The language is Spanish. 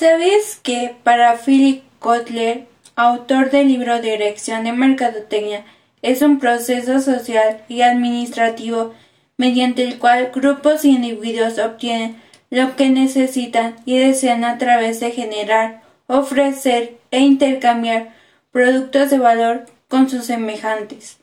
¿Sabes que para Philip Kotler, autor del libro Dirección de Mercadotecnia, es un proceso social y administrativo mediante el cual grupos y individuos obtienen lo que necesitan y desean a través de generar, ofrecer e intercambiar productos de valor con sus semejantes.